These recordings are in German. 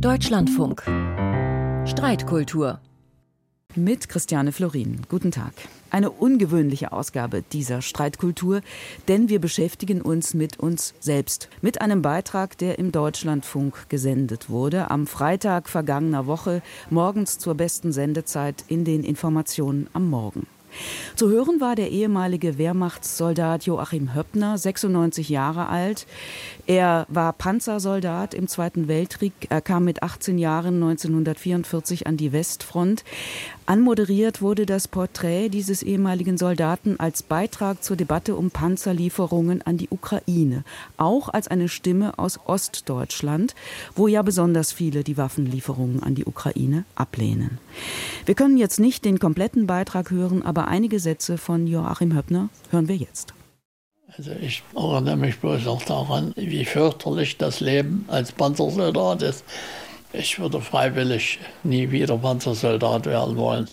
Deutschlandfunk. Streitkultur. Mit Christiane Florin. Guten Tag. Eine ungewöhnliche Ausgabe dieser Streitkultur, denn wir beschäftigen uns mit uns selbst. Mit einem Beitrag, der im Deutschlandfunk gesendet wurde, am Freitag vergangener Woche, morgens zur besten Sendezeit in den Informationen am Morgen. Zu hören war der ehemalige Wehrmachtssoldat Joachim Höppner, 96 Jahre alt. Er war Panzersoldat im Zweiten Weltkrieg. Er kam mit 18 Jahren 1944 an die Westfront. Anmoderiert wurde das Porträt dieses ehemaligen Soldaten als Beitrag zur Debatte um Panzerlieferungen an die Ukraine, auch als eine Stimme aus Ostdeutschland, wo ja besonders viele die Waffenlieferungen an die Ukraine ablehnen. Wir können jetzt nicht den kompletten Beitrag hören, aber einige Sätze von Joachim Höppner hören wir jetzt. Also ich erinnere mich bloß noch daran, wie fürchterlich das Leben als Panzersoldat ist. Ich würde freiwillig nie wieder Panzersoldat werden wollen.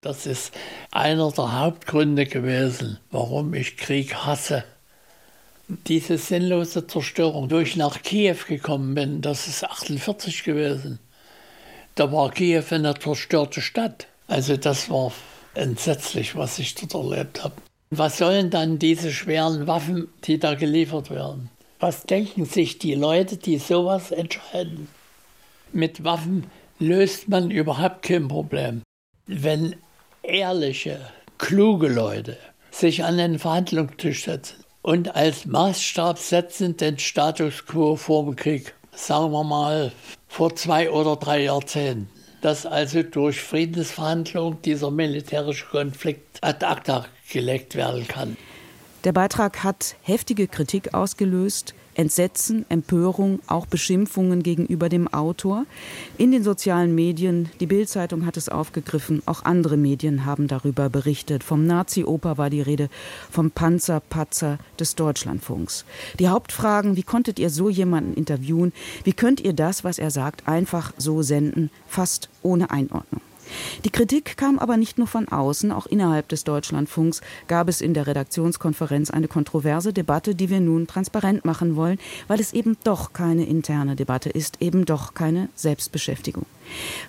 Das ist einer der Hauptgründe gewesen, warum ich Krieg hasse. Diese sinnlose Zerstörung, wo ich nach Kiew gekommen bin, das ist 48 gewesen. Da war Kiew eine zerstörte Stadt. Also das war entsetzlich, was ich dort erlebt habe. Was sollen dann diese schweren Waffen, die da geliefert werden? Was denken sich die Leute, die sowas entscheiden? Mit Waffen löst man überhaupt kein Problem. Wenn ehrliche, kluge Leute sich an den Verhandlungstisch setzen und als Maßstab setzen den Status quo vor dem Krieg, sagen wir mal vor zwei oder drei Jahrzehnten, dass also durch Friedensverhandlungen dieser militärische Konflikt ad acta gelegt werden kann. Der Beitrag hat heftige Kritik ausgelöst. Entsetzen, Empörung, auch Beschimpfungen gegenüber dem Autor. In den sozialen Medien, die Bildzeitung hat es aufgegriffen, auch andere Medien haben darüber berichtet. Vom Nazi-Oper war die Rede, vom Panzerpatzer des Deutschlandfunks. Die Hauptfragen, wie konntet ihr so jemanden interviewen? Wie könnt ihr das, was er sagt, einfach so senden, fast ohne Einordnung? Die Kritik kam aber nicht nur von außen, auch innerhalb des Deutschlandfunks gab es in der Redaktionskonferenz eine kontroverse Debatte, die wir nun transparent machen wollen, weil es eben doch keine interne Debatte ist, eben doch keine Selbstbeschäftigung.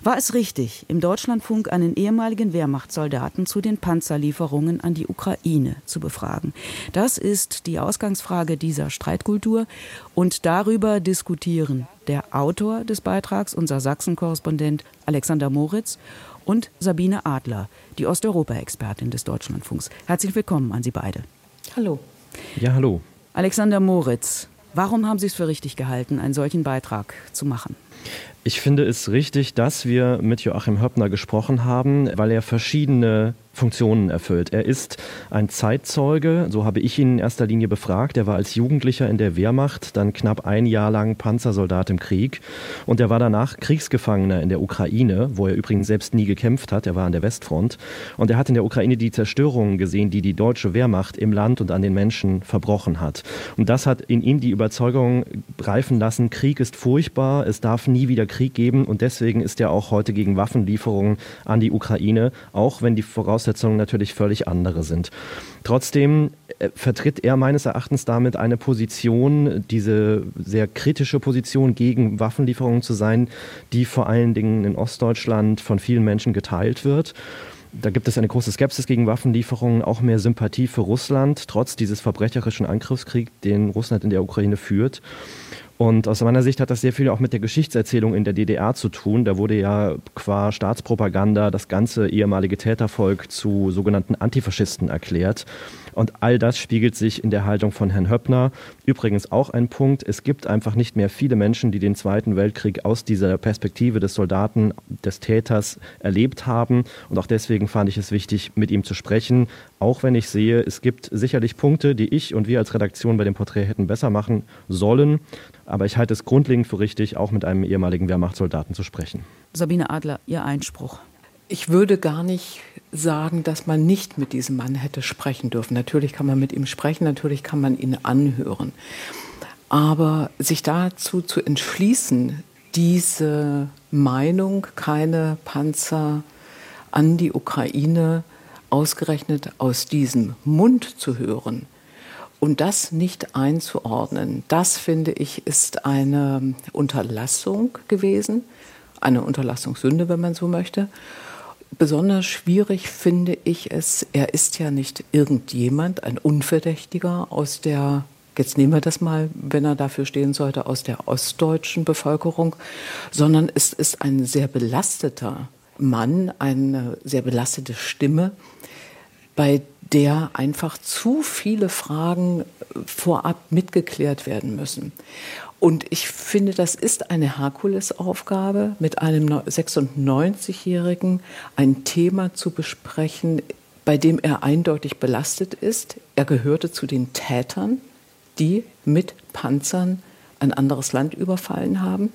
War es richtig, im Deutschlandfunk einen ehemaligen Wehrmachtssoldaten zu den Panzerlieferungen an die Ukraine zu befragen? Das ist die Ausgangsfrage dieser Streitkultur und darüber diskutieren der Autor des Beitrags, unser Sachsen-Korrespondent Alexander Moritz und Sabine Adler, die Osteuropa-Expertin des Deutschlandfunks. Herzlich willkommen an Sie beide. Hallo. Ja, hallo. Alexander Moritz, warum haben Sie es für richtig gehalten, einen solchen Beitrag zu machen? Ich finde es richtig, dass wir mit Joachim Höppner gesprochen haben, weil er verschiedene Funktionen erfüllt. Er ist ein Zeitzeuge, so habe ich ihn in erster Linie befragt. Er war als Jugendlicher in der Wehrmacht, dann knapp ein Jahr lang Panzersoldat im Krieg und er war danach Kriegsgefangener in der Ukraine, wo er übrigens selbst nie gekämpft hat. Er war an der Westfront und er hat in der Ukraine die Zerstörungen gesehen, die die deutsche Wehrmacht im Land und an den Menschen verbrochen hat. Und das hat in ihm die Überzeugung reifen lassen, Krieg ist furchtbar, es darf nie wieder Krieg geben und deswegen ist er auch heute gegen Waffenlieferungen an die Ukraine, auch wenn die Voraussetzungen Voraussetzungen natürlich völlig andere sind. Trotzdem äh, vertritt er meines Erachtens damit eine Position, diese sehr kritische Position gegen Waffenlieferungen zu sein, die vor allen Dingen in Ostdeutschland von vielen Menschen geteilt wird. Da gibt es eine große Skepsis gegen Waffenlieferungen, auch mehr Sympathie für Russland, trotz dieses verbrecherischen Angriffskriegs, den Russland in der Ukraine führt. Und aus meiner Sicht hat das sehr viel auch mit der Geschichtserzählung in der DDR zu tun. Da wurde ja qua Staatspropaganda das ganze ehemalige Tätervolk zu sogenannten Antifaschisten erklärt. Und all das spiegelt sich in der Haltung von Herrn Höppner. Übrigens auch ein Punkt, es gibt einfach nicht mehr viele Menschen, die den Zweiten Weltkrieg aus dieser Perspektive des Soldaten, des Täters erlebt haben. Und auch deswegen fand ich es wichtig, mit ihm zu sprechen. Auch wenn ich sehe, es gibt sicherlich Punkte, die ich und wir als Redaktion bei dem Porträt hätten besser machen sollen. Aber ich halte es grundlegend für richtig, auch mit einem ehemaligen Wehrmachtssoldaten zu sprechen. Sabine Adler, Ihr Einspruch. Ich würde gar nicht sagen, dass man nicht mit diesem Mann hätte sprechen dürfen. Natürlich kann man mit ihm sprechen, natürlich kann man ihn anhören. Aber sich dazu zu entschließen, diese Meinung, keine Panzer an die Ukraine ausgerechnet aus diesem Mund zu hören Und das nicht einzuordnen, das finde ich, ist eine Unterlassung gewesen, eine Unterlassungssünde, wenn man so möchte. Besonders schwierig finde ich es, er ist ja nicht irgendjemand, ein Unverdächtiger aus der, jetzt nehmen wir das mal, wenn er dafür stehen sollte, aus der ostdeutschen Bevölkerung, sondern es ist ein sehr belasteter Mann, eine sehr belastete Stimme, bei der einfach zu viele Fragen vorab mitgeklärt werden müssen. Und ich finde, das ist eine Herkulesaufgabe, mit einem 96-Jährigen ein Thema zu besprechen, bei dem er eindeutig belastet ist. Er gehörte zu den Tätern, die mit Panzern ein anderes Land überfallen haben.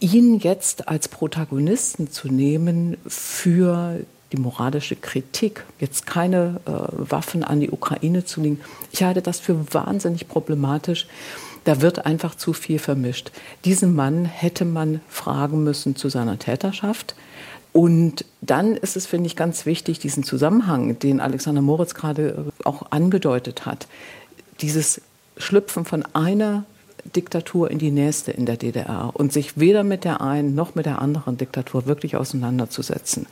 Ihn jetzt als Protagonisten zu nehmen für die moralische Kritik, jetzt keine äh, Waffen an die Ukraine zu legen, ich halte das für wahnsinnig problematisch. Da wird einfach zu viel vermischt. Diesen Mann hätte man fragen müssen zu seiner Täterschaft. Und dann ist es, finde ich, ganz wichtig, diesen Zusammenhang, den Alexander Moritz gerade äh, auch angedeutet hat, dieses Schlüpfen von einer Diktatur in die nächste in der DDR und sich weder mit der einen noch mit der anderen Diktatur wirklich auseinanderzusetzen.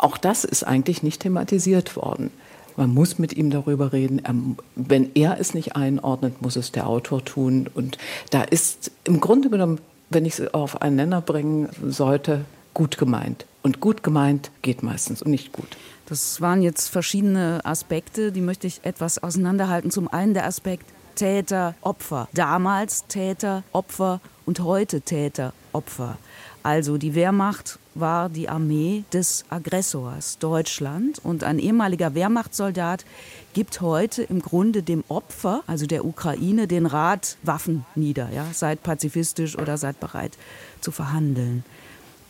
Auch das ist eigentlich nicht thematisiert worden. Man muss mit ihm darüber reden. Wenn er es nicht einordnet, muss es der Autor tun. Und da ist im Grunde genommen, wenn ich es auf einen Nenner bringen sollte, gut gemeint. Und gut gemeint geht meistens und nicht gut. Das waren jetzt verschiedene Aspekte, die möchte ich etwas auseinanderhalten. Zum einen der Aspekt Täter, Opfer. Damals Täter, Opfer und heute Täter, Opfer. Also die Wehrmacht war die Armee des Aggressors Deutschland und ein ehemaliger Wehrmachtssoldat gibt heute im Grunde dem Opfer, also der Ukraine, den Rat Waffen nieder, ja, seid pazifistisch oder seid bereit zu verhandeln.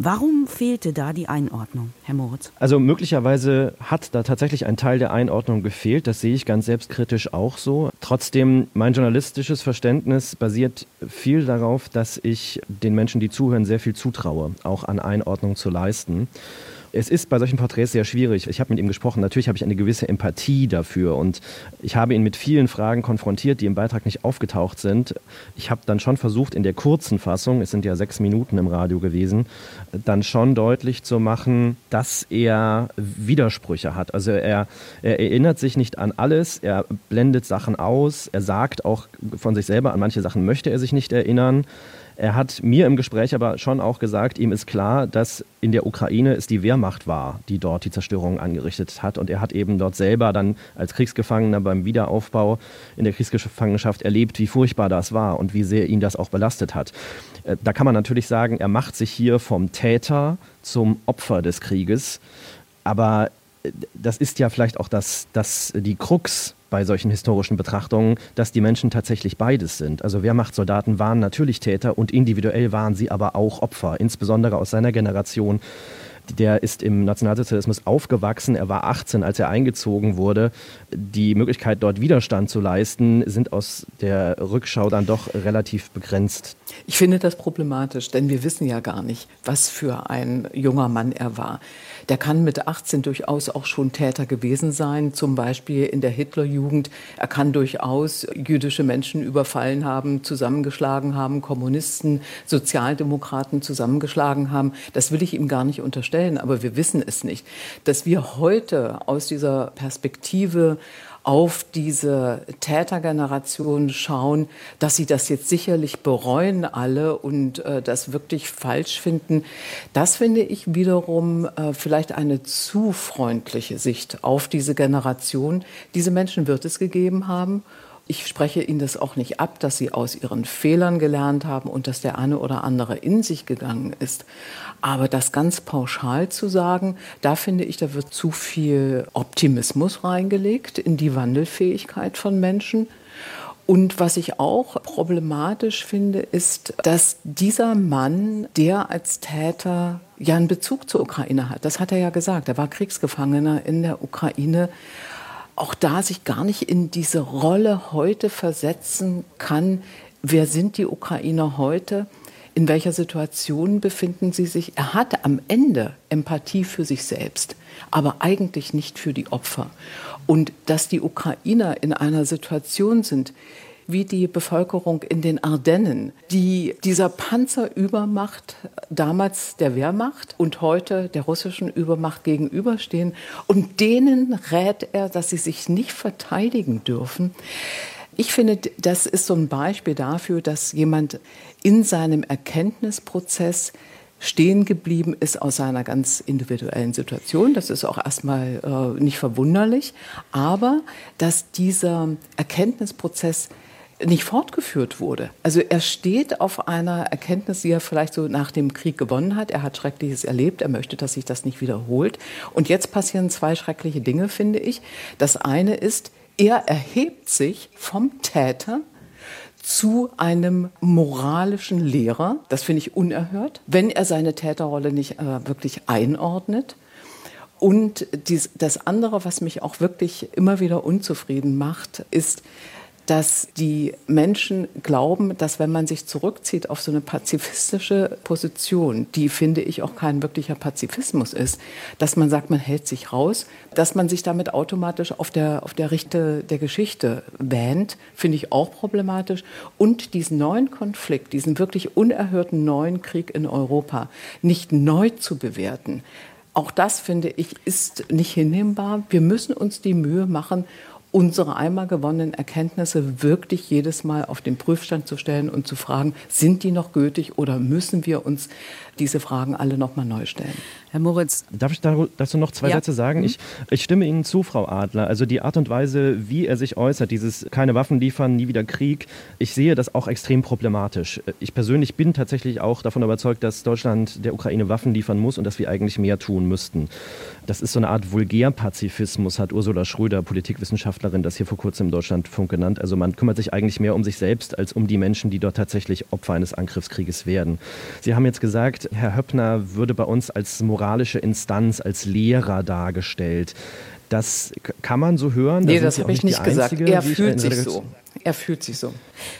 Warum fehlte da die Einordnung, Herr Moritz? Also möglicherweise hat da tatsächlich ein Teil der Einordnung gefehlt. Das sehe ich ganz selbstkritisch auch so. Trotzdem, mein journalistisches Verständnis basiert viel darauf, dass ich den Menschen, die zuhören, sehr viel zutraue, auch an Einordnung zu leisten. Es ist bei solchen Porträts sehr schwierig. Ich habe mit ihm gesprochen. Natürlich habe ich eine gewisse Empathie dafür und ich habe ihn mit vielen Fragen konfrontiert, die im Beitrag nicht aufgetaucht sind. Ich habe dann schon versucht, in der kurzen Fassung, es sind ja sechs Minuten im Radio gewesen, dann schon deutlich zu machen, dass er Widersprüche hat. Also er, er erinnert sich nicht an alles, er blendet Sachen aus, er sagt auch von sich selber, an manche Sachen möchte er sich nicht erinnern. Er hat mir im Gespräch aber schon auch gesagt, ihm ist klar, dass in der Ukraine es die Wehrmacht war, die dort die Zerstörung angerichtet hat. Und er hat eben dort selber dann als Kriegsgefangener beim Wiederaufbau in der Kriegsgefangenschaft erlebt, wie furchtbar das war und wie sehr ihn das auch belastet hat. Äh, da kann man natürlich sagen, er macht sich hier vom Täter zum Opfer des Krieges. Aber äh, das ist ja vielleicht auch das, das, die Krux bei solchen historischen Betrachtungen, dass die Menschen tatsächlich beides sind. Also Wehrmachtssoldaten waren natürlich Täter und individuell waren sie aber auch Opfer, insbesondere aus seiner Generation der ist im Nationalsozialismus aufgewachsen. Er war 18, als er eingezogen wurde. Die Möglichkeit, dort Widerstand zu leisten, sind aus der Rückschau dann doch relativ begrenzt. Ich finde das problematisch, denn wir wissen ja gar nicht, was für ein junger Mann er war der kann mit 18 durchaus auch schon Täter gewesen sein, zum Beispiel in der Hitlerjugend. Er kann durchaus jüdische Menschen überfallen haben, zusammengeschlagen haben, Kommunisten, Sozialdemokraten zusammengeschlagen haben. Das will ich ihm gar nicht unterstellen, aber wir wissen es nicht. Dass wir heute aus dieser Perspektive auf diese Tätergeneration schauen, dass sie das jetzt sicherlich bereuen alle und äh, das wirklich falsch finden. Das finde ich wiederum äh, vielleicht eine zu freundliche Sicht auf diese Generation. Diese Menschen wird es gegeben haben ich spreche Ihnen das auch nicht ab, dass Sie aus Ihren Fehlern gelernt haben und dass der eine oder andere in sich gegangen ist. Aber das ganz pauschal zu sagen, da finde ich, da wird zu viel Optimismus reingelegt in die Wandelfähigkeit von Menschen. Und was ich auch problematisch finde, ist, dass dieser Mann, der als Täter ja einen Bezug zur Ukraine hat, das hat er ja gesagt, er war Kriegsgefangener in der Ukraine, auch da sich gar nicht in diese Rolle heute versetzen kann, wer sind die Ukrainer heute? in welcher Situation befinden Sie sich? Er hatte am Ende Empathie für sich selbst, aber eigentlich nicht für die Opfer. Und dass die Ukrainer in einer Situation sind, wie die Bevölkerung in den Ardennen, die dieser Panzerübermacht damals der Wehrmacht und heute der russischen Übermacht gegenüberstehen. Und denen rät er, dass sie sich nicht verteidigen dürfen. Ich finde, das ist so ein Beispiel dafür, dass jemand in seinem Erkenntnisprozess stehen geblieben ist aus seiner ganz individuellen Situation. Das ist auch erstmal äh, nicht verwunderlich. Aber dass dieser Erkenntnisprozess nicht fortgeführt wurde. Also er steht auf einer Erkenntnis, die er vielleicht so nach dem Krieg gewonnen hat. Er hat Schreckliches erlebt, er möchte, dass sich das nicht wiederholt. Und jetzt passieren zwei schreckliche Dinge, finde ich. Das eine ist, er erhebt sich vom Täter zu einem moralischen Lehrer. Das finde ich unerhört, wenn er seine Täterrolle nicht äh, wirklich einordnet. Und dies, das andere, was mich auch wirklich immer wieder unzufrieden macht, ist, dass die Menschen glauben, dass wenn man sich zurückzieht auf so eine pazifistische Position, die finde ich auch kein wirklicher Pazifismus ist, dass man sagt, man hält sich raus, dass man sich damit automatisch auf der, auf der Richte der Geschichte wähnt, finde ich auch problematisch. Und diesen neuen Konflikt, diesen wirklich unerhörten neuen Krieg in Europa nicht neu zu bewerten, auch das finde ich ist nicht hinnehmbar. Wir müssen uns die Mühe machen, unsere einmal gewonnenen Erkenntnisse wirklich jedes Mal auf den Prüfstand zu stellen und zu fragen, sind die noch gültig oder müssen wir uns diese Fragen alle noch mal neu stellen. Herr Moritz. Darf ich dazu noch zwei ja. Sätze sagen? Mhm. Ich, ich stimme Ihnen zu, Frau Adler. Also die Art und Weise, wie er sich äußert, dieses keine Waffen liefern, nie wieder Krieg, ich sehe das auch extrem problematisch. Ich persönlich bin tatsächlich auch davon überzeugt, dass Deutschland der Ukraine Waffen liefern muss und dass wir eigentlich mehr tun müssten. Das ist so eine Art Vulgärpazifismus, hat Ursula Schröder, Politikwissenschaftlerin, das hier vor kurzem im Deutschlandfunk genannt. Also man kümmert sich eigentlich mehr um sich selbst als um die Menschen, die dort tatsächlich Opfer eines Angriffskrieges werden. Sie haben jetzt gesagt, Herr Höppner würde bei uns als moralische Instanz, als Lehrer dargestellt. Das kann man so hören. Nee, das habe ich nicht gesagt. Einzige, er fühlt sich so. Er fühlt sich so.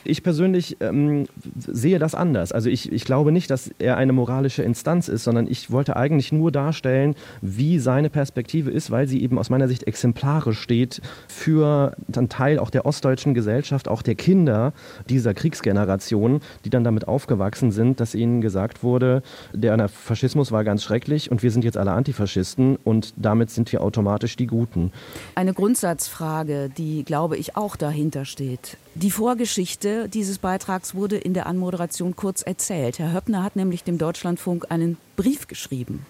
Ich persönlich ähm, sehe das anders. Also ich, ich glaube nicht, dass er eine moralische Instanz ist, sondern ich wollte eigentlich nur darstellen, wie seine Perspektive ist, weil sie eben aus meiner Sicht exemplarisch steht für einen Teil auch der ostdeutschen Gesellschaft, auch der Kinder dieser Kriegsgeneration, die dann damit aufgewachsen sind, dass ihnen gesagt wurde, der Faschismus war ganz schrecklich und wir sind jetzt alle Antifaschisten und damit sind wir automatisch die Guten. Eine Grundsatzfrage, die, glaube ich, auch dahinter steht. Die Vorgeschichte dieses Beitrags wurde in der Anmoderation kurz erzählt. Herr Höppner hat nämlich dem Deutschlandfunk einen Brief geschrieben.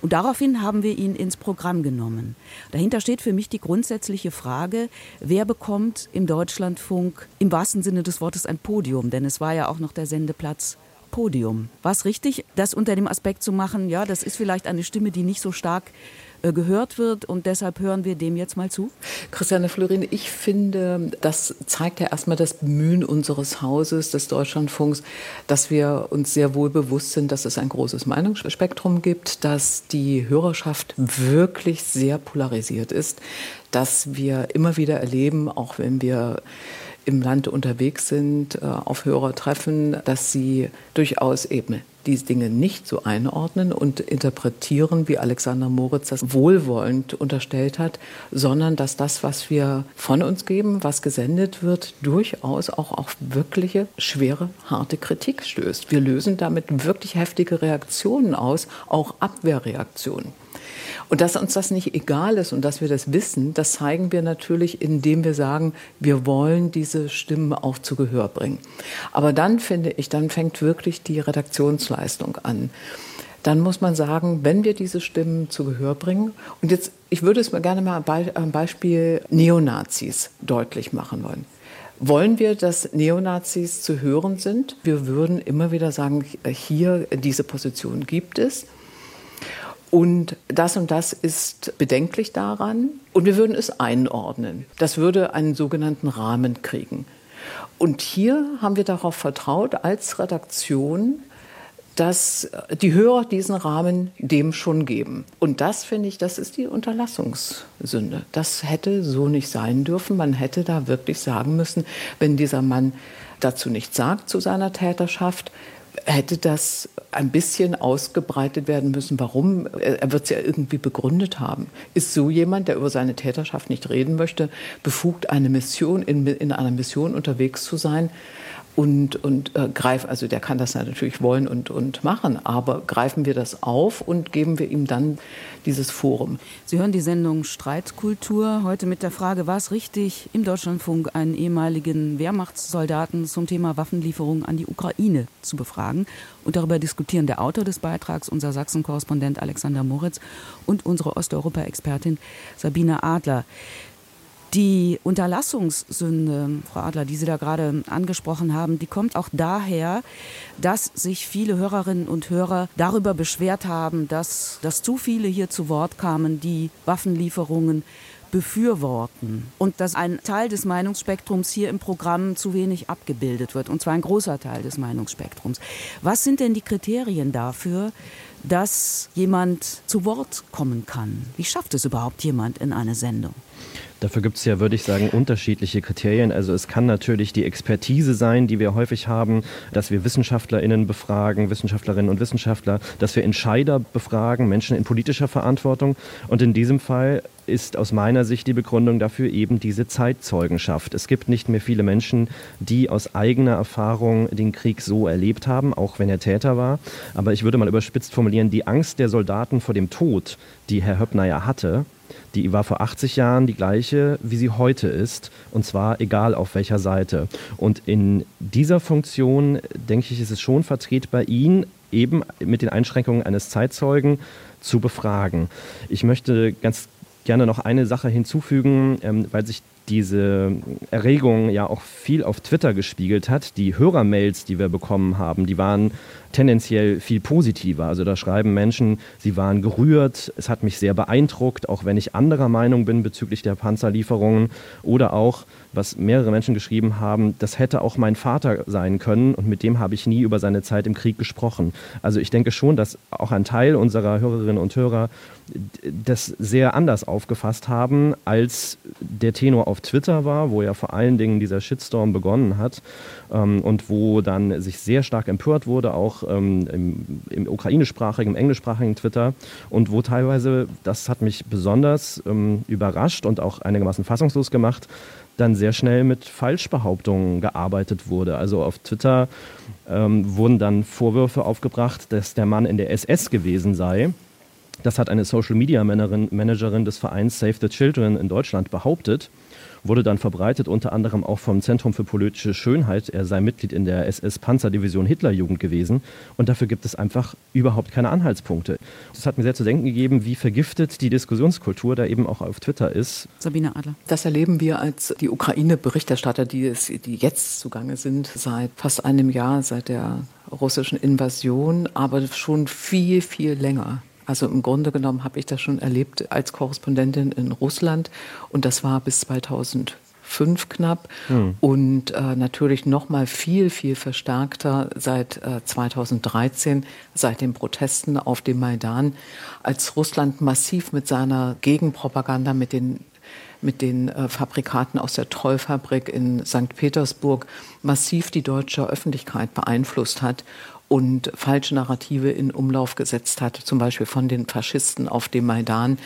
Und daraufhin haben wir ihn ins Programm genommen. Dahinter steht für mich die grundsätzliche Frage, wer bekommt im Deutschlandfunk im wahrsten Sinne des Wortes ein Podium? Denn es war ja auch noch der Sendeplatz Podium. War es richtig, das unter dem Aspekt zu machen, ja, das ist vielleicht eine Stimme, die nicht so stark gehört wird und deshalb hören wir dem jetzt mal zu? Christiane Florin, ich finde, das zeigt ja erstmal das Bemühen unseres Hauses, des Deutschlandfunks, dass wir uns sehr wohl bewusst sind, dass es ein großes Meinungsspektrum gibt, dass die Hörerschaft wirklich sehr polarisiert ist, dass wir immer wieder erleben, auch wenn wir im Land unterwegs sind, äh, auf Hörer treffen, dass sie durchaus eben diese Dinge nicht so einordnen und interpretieren, wie Alexander Moritz das wohlwollend unterstellt hat, sondern dass das, was wir von uns geben, was gesendet wird, durchaus auch auf wirkliche, schwere, harte Kritik stößt. Wir lösen damit wirklich heftige Reaktionen aus, auch Abwehrreaktionen. Und dass uns das nicht egal ist und dass wir das wissen, das zeigen wir natürlich, indem wir sagen, wir wollen diese Stimmen auch zu Gehör bringen. Aber dann finde ich, dann fängt wirklich die Redaktionsleistung an dann muss man sagen, wenn wir diese Stimmen zu Gehör bringen, und jetzt, ich würde es mir gerne mal am Beispiel Neonazis deutlich machen wollen. Wollen wir, dass Neonazis zu hören sind? Wir würden immer wieder sagen, hier diese Position gibt es. Und das und das ist bedenklich daran. Und wir würden es einordnen. Das würde einen sogenannten Rahmen kriegen. Und hier haben wir darauf vertraut als Redaktion, dass die Hörer diesen Rahmen dem schon geben. Und das finde ich, das ist die Unterlassungssünde. Das hätte so nicht sein dürfen. Man hätte da wirklich sagen müssen, wenn dieser Mann dazu nichts sagt zu seiner Täterschaft, hätte das ein bisschen ausgebreitet werden müssen. Warum? Er wird es ja irgendwie begründet haben. Ist so jemand, der über seine Täterschaft nicht reden möchte, befugt, eine Mission in, in einer Mission unterwegs zu sein? und, und äh, greif, also der kann das natürlich wollen und, und machen, aber greifen wir das auf und geben wir ihm dann dieses Forum. Sie hören die Sendung Streitkultur heute mit der Frage, war es richtig, im Deutschlandfunk einen ehemaligen Wehrmachtssoldaten zum Thema Waffenlieferung an die Ukraine zu befragen. Und darüber diskutieren der Autor des Beitrags, unser Sachsen-Korrespondent Alexander Moritz und unsere Osteuropa-Expertin Sabine Adler. Die Unterlassungssünde, Frau Adler, die Sie da gerade angesprochen haben, die kommt auch daher, dass sich viele Hörerinnen und Hörer darüber beschwert haben, dass, dass zu viele hier zu Wort kamen, die Waffenlieferungen befürworten und dass ein Teil des Meinungsspektrums hier im Programm zu wenig abgebildet wird, und zwar ein großer Teil des Meinungsspektrums. Was sind denn die Kriterien dafür, dass jemand zu Wort kommen kann? Wie schafft es überhaupt jemand in eine Sendung? Dafür gibt es ja, würde ich sagen, unterschiedliche Kriterien. Also es kann natürlich die Expertise sein, die wir häufig haben, dass wir WissenschaftlerInnen befragen, Wissenschaftlerinnen und Wissenschaftler, dass wir Entscheider befragen, Menschen in politischer Verantwortung. Und in diesem Fall ist aus meiner Sicht die Begründung dafür eben diese Zeitzeugenschaft. Es gibt nicht mehr viele Menschen, die aus eigener Erfahrung den Krieg so erlebt haben, auch wenn er Täter war. Aber ich würde mal überspitzt formulieren, die Angst der Soldaten vor dem Tod, die Herr Höppner ja hatte, die war vor 80 Jahren die gleiche, wie sie heute ist. Und zwar egal auf welcher Seite. Und in dieser Funktion, denke ich, ist es schon vertretbar, ihn eben mit den Einschränkungen eines Zeitzeugen zu befragen. Ich möchte ganz gerne noch eine Sache hinzufügen, ähm, weil sich diese Erregung ja auch viel auf Twitter gespiegelt hat. Die Hörermails, die wir bekommen haben, die waren tendenziell viel positiver. Also da schreiben Menschen, sie waren gerührt, es hat mich sehr beeindruckt, auch wenn ich anderer Meinung bin bezüglich der Panzerlieferungen oder auch was mehrere Menschen geschrieben haben, das hätte auch mein Vater sein können und mit dem habe ich nie über seine Zeit im Krieg gesprochen. Also ich denke schon, dass auch ein Teil unserer Hörerinnen und Hörer das sehr anders aufgefasst haben, als der Tenor auf Twitter war, wo ja vor allen Dingen dieser Shitstorm begonnen hat ähm, und wo dann sich sehr stark empört wurde, auch ähm, im, im ukrainischsprachigen, im englischsprachigen Twitter und wo teilweise, das hat mich besonders ähm, überrascht und auch einigermaßen fassungslos gemacht, dann sehr schnell mit Falschbehauptungen gearbeitet wurde. Also auf Twitter ähm, wurden dann Vorwürfe aufgebracht, dass der Mann in der SS gewesen sei. Das hat eine Social Media Managerin des Vereins Save the Children in Deutschland behauptet wurde dann verbreitet, unter anderem auch vom Zentrum für politische Schönheit. Er sei Mitglied in der SS-Panzerdivision Hitlerjugend gewesen. Und dafür gibt es einfach überhaupt keine Anhaltspunkte. Das hat mir sehr zu denken gegeben, wie vergiftet die Diskussionskultur da eben auch auf Twitter ist. Sabine Adler. Das erleben wir als die Ukraine-Berichterstatter, die, die jetzt zugange sind, seit fast einem Jahr, seit der russischen Invasion, aber schon viel, viel länger. Also im Grunde genommen habe ich das schon erlebt als Korrespondentin in Russland und das war bis 2005 knapp hm. und äh, natürlich noch mal viel viel verstärkter seit äh, 2013 seit den Protesten auf dem Maidan als Russland massiv mit seiner Gegenpropaganda mit den mit den äh, Fabrikaten aus der Trollfabrik in St. Petersburg massiv die deutsche Öffentlichkeit beeinflusst hat und falsche Narrative in Umlauf gesetzt hat, zum Beispiel von den Faschisten auf dem Maidan.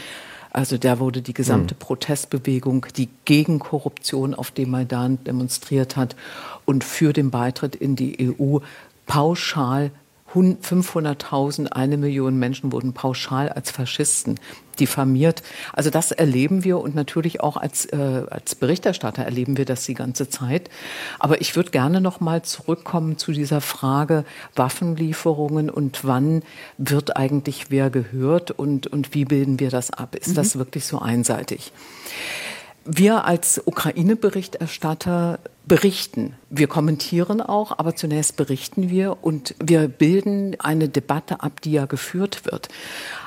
Also da wurde die gesamte mhm. Protestbewegung, die gegen Korruption auf dem Maidan demonstriert hat und für den Beitritt in die EU pauschal 500.000, eine Million Menschen wurden pauschal als Faschisten diffamiert. Also das erleben wir und natürlich auch als, äh, als Berichterstatter erleben wir das die ganze Zeit. Aber ich würde gerne noch mal zurückkommen zu dieser Frage Waffenlieferungen und wann wird eigentlich wer gehört und, und wie bilden wir das ab? Ist mhm. das wirklich so einseitig? Wir als Ukraine-Berichterstatter berichten. Wir kommentieren auch, aber zunächst berichten wir und wir bilden eine Debatte ab, die ja geführt wird.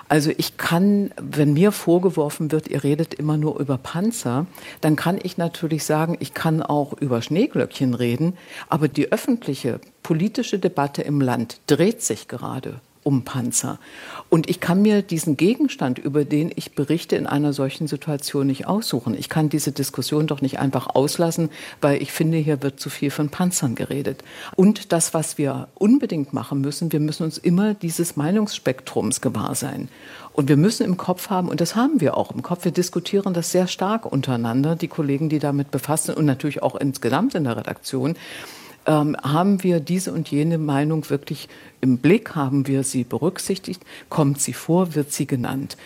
Also ich kann, wenn mir vorgeworfen wird, ihr redet immer nur über Panzer, dann kann ich natürlich sagen, ich kann auch über Schneeglöckchen reden, aber die öffentliche politische Debatte im Land dreht sich gerade um Panzer. Und ich kann mir diesen Gegenstand, über den ich berichte, in einer solchen Situation nicht aussuchen. Ich kann diese Diskussion doch nicht einfach auslassen, weil ich finde, hier wird zu viel von Panzern geredet. Und das, was wir unbedingt machen müssen, wir müssen uns immer dieses Meinungsspektrums gewahr sein. Und wir müssen im Kopf haben, und das haben wir auch im Kopf, wir diskutieren das sehr stark untereinander, die Kollegen, die damit befasst sind und natürlich auch insgesamt in der Redaktion, ähm, haben wir diese und jene Meinung wirklich im Blick, haben wir sie berücksichtigt, kommt sie vor, wird sie genannt.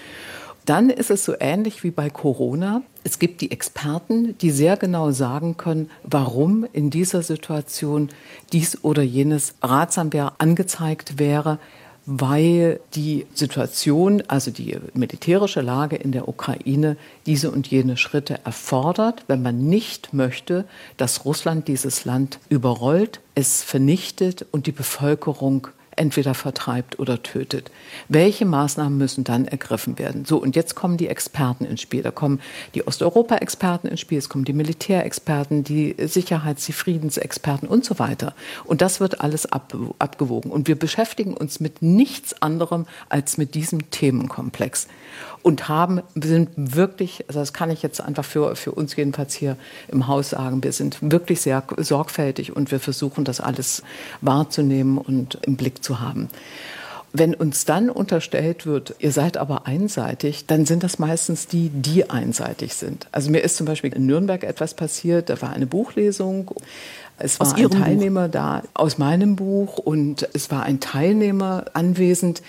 Dann ist es so ähnlich wie bei Corona. Es gibt die Experten, die sehr genau sagen können, warum in dieser Situation dies oder jenes ratsam wäre, angezeigt wäre, weil die Situation, also die militärische Lage in der Ukraine diese und jene Schritte erfordert, wenn man nicht möchte, dass Russland dieses Land überrollt, es vernichtet und die Bevölkerung entweder vertreibt oder tötet. Welche Maßnahmen müssen dann ergriffen werden? So, und jetzt kommen die Experten ins Spiel. Da kommen die Osteuropa-Experten ins Spiel, es kommen die Militärexperten, die Sicherheits-, die Friedensexperten und so weiter. Und das wird alles ab, abgewogen. Und wir beschäftigen uns mit nichts anderem als mit diesem Themenkomplex und haben, wir sind wirklich, also das kann ich jetzt einfach für, für uns jedenfalls hier im Haus sagen, wir sind wirklich sehr sorgfältig und wir versuchen das alles wahrzunehmen und im Blick zu haben. Wenn uns dann unterstellt wird, ihr seid aber einseitig, dann sind das meistens die, die einseitig sind. Also mir ist zum Beispiel in Nürnberg etwas passiert, da war eine Buchlesung. Es war ein Teilnehmer Buch. da aus meinem Buch und es war ein Teilnehmer anwesend,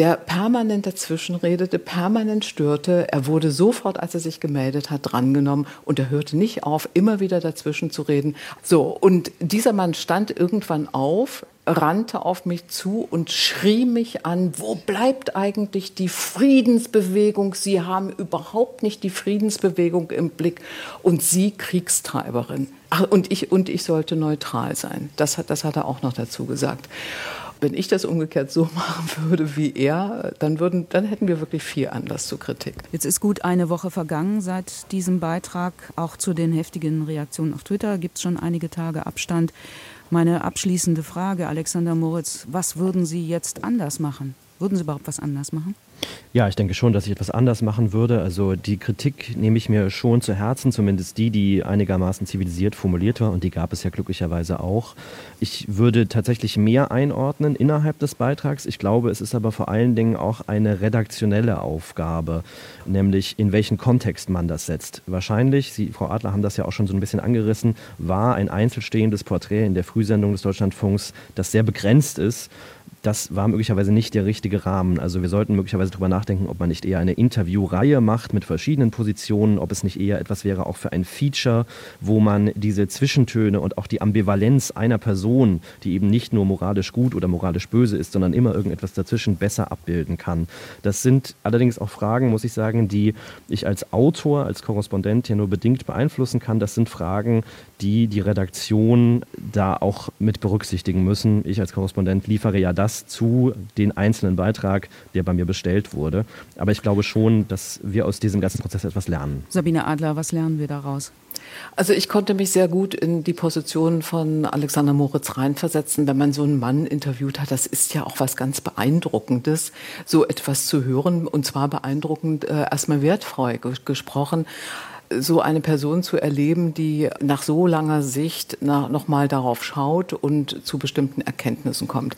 der permanent dazwischen redete, permanent störte. Er wurde sofort, als er sich gemeldet hat, drangenommen und er hörte nicht auf, immer wieder dazwischen zu reden. So, und dieser Mann stand irgendwann auf, rannte auf mich zu und schrie mich an, wo bleibt eigentlich die Friedensbewegung? Sie haben überhaupt nicht die Friedensbewegung im Blick und Sie Kriegstreiberin. Ach, und ich, und ich sollte neutral sein. Das hat, das hat er auch noch dazu gesagt. Wenn ich das umgekehrt so machen würde wie er, dann, würden, dann hätten wir wirklich viel Anlass zur Kritik. Jetzt ist gut eine Woche vergangen seit diesem Beitrag. Auch zu den heftigen Reaktionen auf Twitter gibt es schon einige Tage Abstand. Meine abschließende Frage, Alexander Moritz, was würden Sie jetzt anders machen? Würden Sie überhaupt was anders machen? Ja, ich denke schon, dass ich etwas anders machen würde. Also die Kritik nehme ich mir schon zu Herzen, zumindest die, die einigermaßen zivilisiert formuliert war und die gab es ja glücklicherweise auch. Ich würde tatsächlich mehr einordnen innerhalb des Beitrags. Ich glaube, es ist aber vor allen Dingen auch eine redaktionelle Aufgabe, nämlich in welchen Kontext man das setzt. Wahrscheinlich, Sie, Frau Adler, haben das ja auch schon so ein bisschen angerissen, war ein einzelstehendes Porträt in der Frühsendung des Deutschlandfunks, das sehr begrenzt ist das war möglicherweise nicht der richtige Rahmen. Also wir sollten möglicherweise darüber nachdenken, ob man nicht eher eine Interviewreihe macht mit verschiedenen Positionen, ob es nicht eher etwas wäre auch für ein Feature, wo man diese Zwischentöne und auch die Ambivalenz einer Person, die eben nicht nur moralisch gut oder moralisch böse ist, sondern immer irgendetwas dazwischen besser abbilden kann. Das sind allerdings auch Fragen, muss ich sagen, die ich als Autor, als Korrespondent ja nur bedingt beeinflussen kann. Das sind Fragen, die die Redaktion da auch mit berücksichtigen müssen. Ich als Korrespondent liefere ja das, zu den einzelnen Beitrag, der bei mir bestellt wurde. Aber ich glaube schon, dass wir aus diesem ganzen Prozess etwas lernen. Sabine Adler, was lernen wir daraus? Also ich konnte mich sehr gut in die Position von Alexander Moritz reinversetzen, wenn man so einen Mann interviewt hat. Das ist ja auch was ganz Beeindruckendes, so etwas zu hören. Und zwar beeindruckend äh, erstmal wertfrei gesprochen so eine Person zu erleben, die nach so langer Sicht noch mal darauf schaut und zu bestimmten Erkenntnissen kommt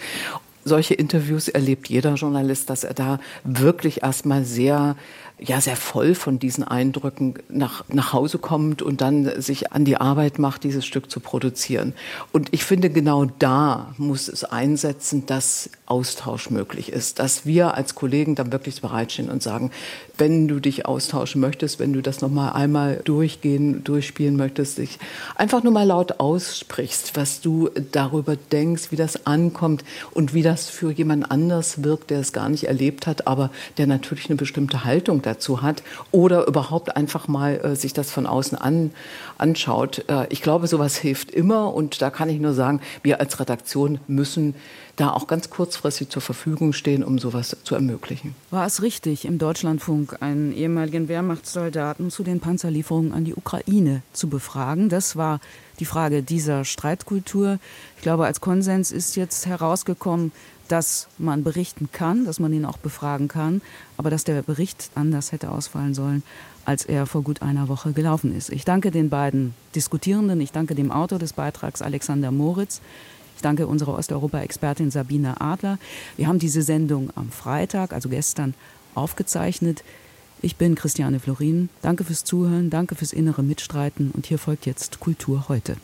solche Interviews erlebt jeder Journalist, dass er da wirklich erstmal sehr ja sehr voll von diesen Eindrücken nach, nach Hause kommt und dann sich an die Arbeit macht, dieses Stück zu produzieren. Und ich finde, genau da muss es einsetzen, dass Austausch möglich ist, dass wir als Kollegen dann wirklich bereitstehen und sagen, wenn du dich austauschen möchtest, wenn du das nochmal einmal durchgehen, durchspielen möchtest, dich einfach nur mal laut aussprichst, was du darüber denkst, wie das ankommt und wie das für jemand anders wirkt, der es gar nicht erlebt hat, aber der natürlich eine bestimmte Haltung dazu hat oder überhaupt einfach mal äh, sich das von außen an, anschaut. Äh, ich glaube, sowas hilft immer und da kann ich nur sagen, wir als Redaktion müssen da auch ganz kurzfristig zur Verfügung stehen, um sowas zu ermöglichen. War es richtig, im Deutschlandfunk einen ehemaligen Wehrmachtssoldaten zu den Panzerlieferungen an die Ukraine zu befragen? Das war die Frage dieser Streitkultur. Ich glaube, als Konsens ist jetzt herausgekommen, dass man berichten kann, dass man ihn auch befragen kann, aber dass der Bericht anders hätte ausfallen sollen, als er vor gut einer Woche gelaufen ist. Ich danke den beiden Diskutierenden, ich danke dem Autor des Beitrags Alexander Moritz, ich danke unserer Osteuropa-Expertin Sabine Adler. Wir haben diese Sendung am Freitag, also gestern, aufgezeichnet. Ich bin Christiane Florin. Danke fürs Zuhören, danke fürs innere Mitstreiten und hier folgt jetzt Kultur heute.